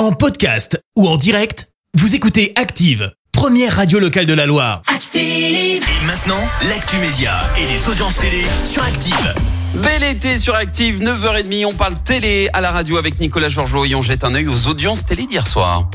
En podcast ou en direct, vous écoutez Active, première radio locale de la Loire. Active. Et maintenant, l'actu média et les audiences télé sur Active. Bel été sur Active, 9h30, on parle télé à la radio avec Nicolas Georgeot et on jette un œil aux audiences télé d'hier soir.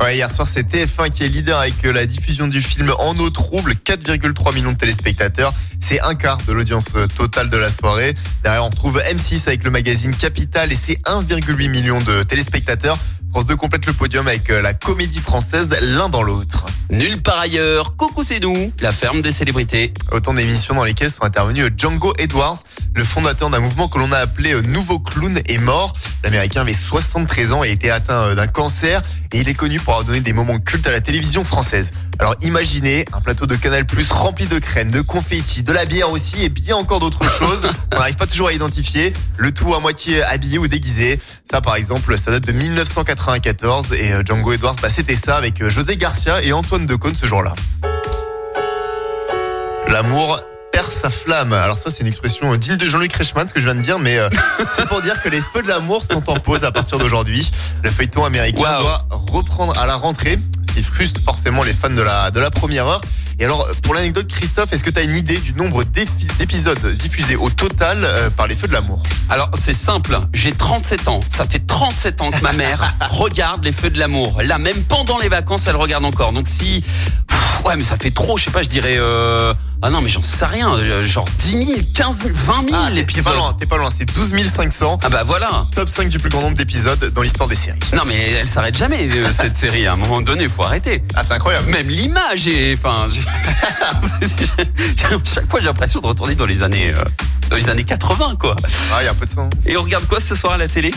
Ouais, hier soir, c'est TF1 qui est leader avec euh, la diffusion du film En eau trouble, 4,3 millions de téléspectateurs. C'est un quart de l'audience euh, totale de la soirée. Derrière, on retrouve M6 avec le magazine Capital et c'est 1,8 million de téléspectateurs. France 2 complète le podium avec euh, la comédie française l'un dans l'autre. Nulle part ailleurs, Coucou c'est nous, la ferme des célébrités. Autant d'émissions dans lesquelles sont intervenus Django Edwards, le fondateur d'un mouvement que l'on a appelé euh, Nouveau Clown est mort. L'américain avait 73 ans et était atteint euh, d'un cancer et il est connu pour avoir donné des moments cultes à la télévision française. Alors imaginez un plateau de Canal Plus rempli de crème, de confettis, de la bière aussi et bien encore d'autres choses. On n'arrive pas toujours à identifier. Le tout à moitié habillé ou déguisé. Ça par exemple, ça date de 1994 et euh, Django Edwards, bah, c'était ça avec euh, José Garcia et Antoine Decaune ce jour-là. L'amour perd sa flamme. Alors ça, c'est une expression digne de Jean-Luc Reichmann, ce que je viens de dire, mais euh, c'est pour dire que les feux de l'amour sont en pause à partir d'aujourd'hui. Le feuilleton américain Wow. doit reprendre à la rentrée, ce qui frustre forcément les fans de la, de la première heure. Et alors, pour l'anecdote, Christophe, est-ce que tu as une idée du nombre d'épisodes diffusés au total euh, par les feux de l'amour? Alors c'est simple, j'ai 37 ans, ça fait 37 ans que ma mère regarde les feux de l'amour. Là même pendant les vacances, elle regarde encore. Donc si... Ouais mais ça fait trop, je sais pas, je dirais... euh, Ah non mais j'en sais rien, euh, genre 10 000, 15 000, 20 000 Ah, t'es- T'es épisodes. pas loin, t'es pas loin, c'est 12 500. Ah bah voilà Top 5 du plus grand nombre d'épisodes dans l'histoire des séries. Non mais elle s'arrête jamais euh, cette série, à un moment donné, faut arrêter. Ah, c'est incroyable. Même l'image est... Enfin, j'ai- chaque fois j'ai l'impression de retourner dans les années... euh, Dans les années 80 quoi. Ah, il y a un peu de sang. Et on regarde quoi ce soir à la télé?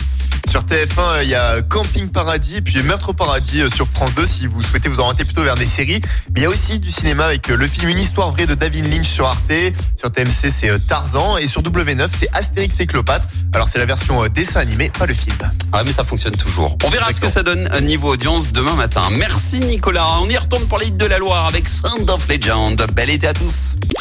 Sur TF1, euh, il y a Camping Paradis puis Meurtre au Paradis euh, sur France 2 si vous souhaitez vous orienter plutôt vers des séries. Mais il y a aussi du cinéma avec euh, le film Une histoire vraie de David Lynch sur Arte. Sur TMC, c'est Tarzan. Et sur W9, c'est Astérix et Cléopâtre. Alors, c'est la version dessin animé, pas le film. Ah mais ça fonctionne toujours. On verra ce que ça donne niveau audience demain matin. Merci Nicolas. On y retourne pour les hits de la Loire avec Sound of Legend. Bel été à tous.